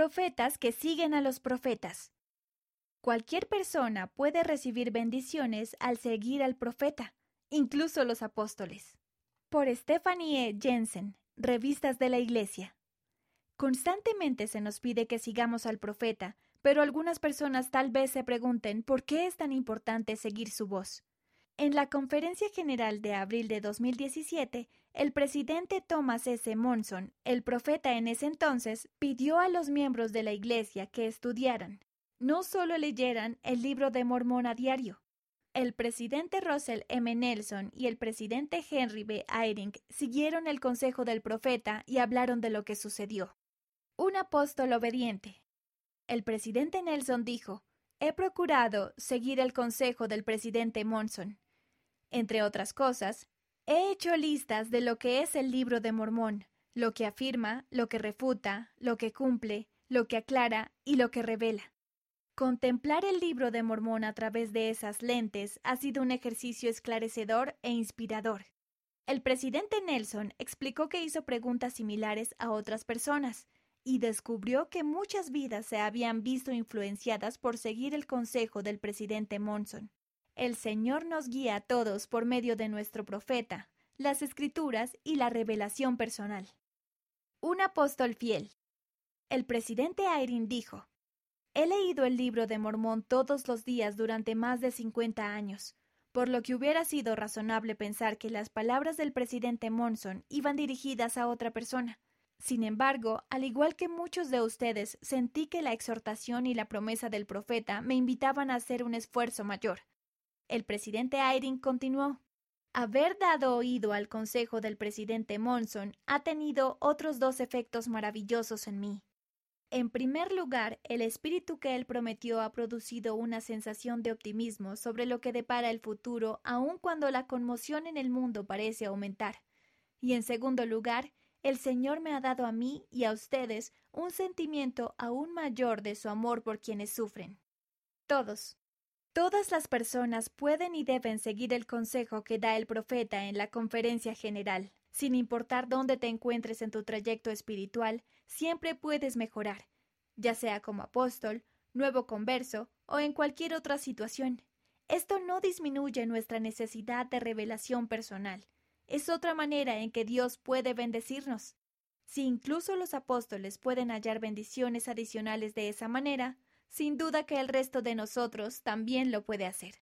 Profetas que siguen a los profetas. Cualquier persona puede recibir bendiciones al seguir al profeta, incluso los apóstoles. Por Stephanie E. Jensen, Revistas de la Iglesia. Constantemente se nos pide que sigamos al profeta, pero algunas personas tal vez se pregunten por qué es tan importante seguir su voz. En la Conferencia General de abril de 2017, el presidente Thomas S. Monson, el profeta en ese entonces, pidió a los miembros de la Iglesia que estudiaran, no solo leyeran el libro de Mormón a diario. El presidente Russell M. Nelson y el presidente Henry B. Eyring siguieron el consejo del profeta y hablaron de lo que sucedió. Un apóstol obediente. El presidente Nelson dijo, He procurado seguir el consejo del presidente Monson. Entre otras cosas, he hecho listas de lo que es el libro de Mormón, lo que afirma, lo que refuta, lo que cumple, lo que aclara y lo que revela. Contemplar el libro de Mormón a través de esas lentes ha sido un ejercicio esclarecedor e inspirador. El presidente Nelson explicó que hizo preguntas similares a otras personas y descubrió que muchas vidas se habían visto influenciadas por seguir el consejo del presidente Monson. El Señor nos guía a todos por medio de nuestro profeta, las escrituras y la revelación personal. Un apóstol fiel. El presidente Irene dijo, He leído el libro de Mormón todos los días durante más de 50 años, por lo que hubiera sido razonable pensar que las palabras del presidente Monson iban dirigidas a otra persona. Sin embargo, al igual que muchos de ustedes, sentí que la exhortación y la promesa del profeta me invitaban a hacer un esfuerzo mayor, el presidente Eyring continuó. Haber dado oído al consejo del presidente Monson ha tenido otros dos efectos maravillosos en mí. En primer lugar, el espíritu que él prometió ha producido una sensación de optimismo sobre lo que depara el futuro, aun cuando la conmoción en el mundo parece aumentar. Y en segundo lugar, el Señor me ha dado a mí y a ustedes un sentimiento aún mayor de su amor por quienes sufren. Todos, Todas las personas pueden y deben seguir el consejo que da el profeta en la conferencia general. Sin importar dónde te encuentres en tu trayecto espiritual, siempre puedes mejorar, ya sea como apóstol, nuevo converso o en cualquier otra situación. Esto no disminuye nuestra necesidad de revelación personal. Es otra manera en que Dios puede bendecirnos. Si incluso los apóstoles pueden hallar bendiciones adicionales de esa manera, sin duda que el resto de nosotros también lo puede hacer.